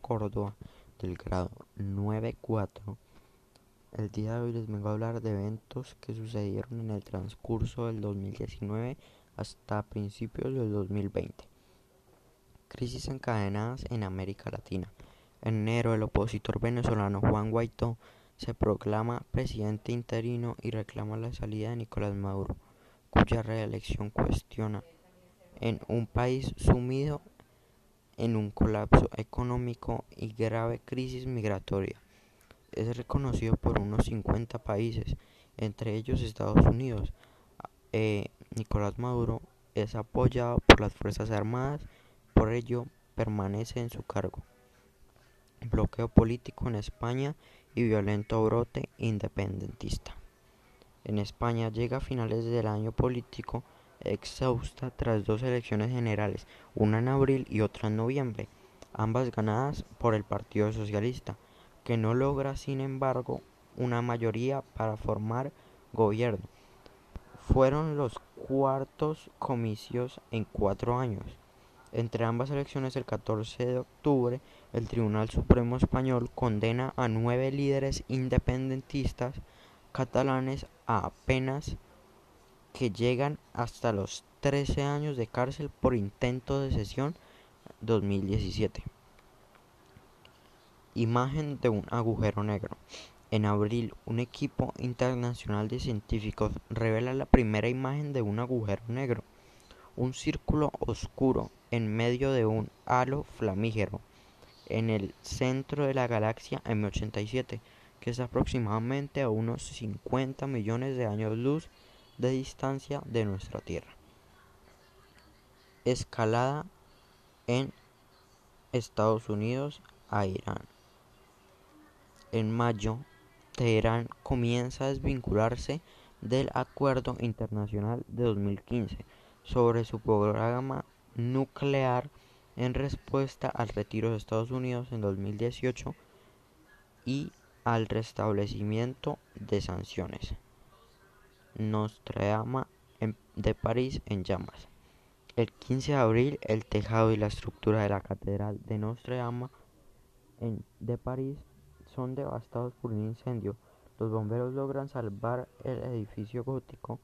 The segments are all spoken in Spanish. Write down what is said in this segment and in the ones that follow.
Córdoba del grado 9.4. El día de hoy les vengo a hablar de eventos que sucedieron en el transcurso del 2019 hasta principios del 2020. Crisis encadenadas en América Latina. En enero el opositor venezolano Juan Guaidó se proclama presidente interino y reclama la salida de Nicolás Maduro, cuya reelección cuestiona en un país sumido en un colapso económico y grave crisis migratoria. Es reconocido por unos 50 países, entre ellos Estados Unidos. Eh, Nicolás Maduro es apoyado por las Fuerzas Armadas, por ello permanece en su cargo. Bloqueo político en España y violento brote independentista. En España llega a finales del año político exhausta tras dos elecciones generales, una en abril y otra en noviembre, ambas ganadas por el Partido Socialista, que no logra, sin embargo, una mayoría para formar gobierno. Fueron los cuartos comicios en cuatro años. Entre ambas elecciones, el 14 de octubre, el Tribunal Supremo Español condena a nueve líderes independentistas catalanes a apenas que llegan hasta los 13 años de cárcel por intento de sesión 2017. Imagen de un agujero negro. En abril, un equipo internacional de científicos revela la primera imagen de un agujero negro, un círculo oscuro en medio de un halo flamígero en el centro de la galaxia M87, que es aproximadamente a unos 50 millones de años luz de distancia de nuestra Tierra. Escalada en Estados Unidos a Irán. En mayo, Teherán comienza a desvincularse del Acuerdo Internacional de 2015 sobre su programa nuclear en respuesta al retiro de Estados Unidos en 2018 y al restablecimiento de sanciones. Nostra de París en llamas. El 15 de abril, el tejado y la estructura de la Catedral de Notre Dame de París son devastados por un incendio. Los bomberos logran salvar el edificio gótico.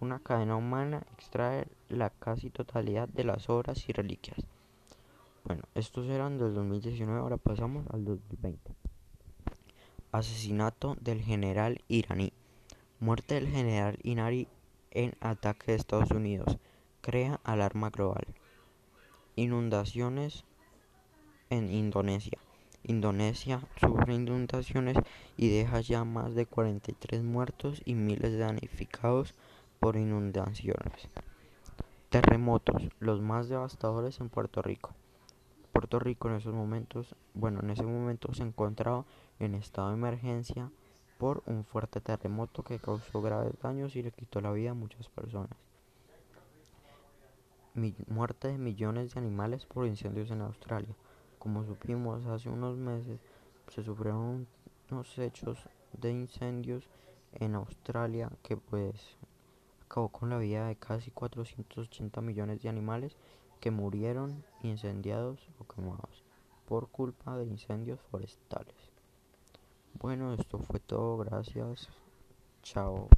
Una cadena humana extrae la casi totalidad de las obras y reliquias. Bueno, estos eran del 2019, ahora pasamos al 2020. Asesinato del general iraní. Muerte del general Inari en ataque de Estados Unidos. Crea alarma global. Inundaciones en Indonesia. Indonesia sufre inundaciones y deja ya más de 43 muertos y miles de damnificados por inundaciones. Terremotos, los más devastadores en Puerto Rico. Puerto Rico en esos momentos, bueno, en ese momento se encontraba en estado de emergencia por un fuerte terremoto que causó graves daños y le quitó la vida a muchas personas. muerte de millones de animales por incendios en Australia. Como supimos hace unos meses, se sufrieron unos hechos de incendios en Australia que pues acabó con la vida de casi 480 millones de animales que murieron incendiados o quemados por culpa de incendios forestales. Bueno, esto fue todo, gracias. Chao.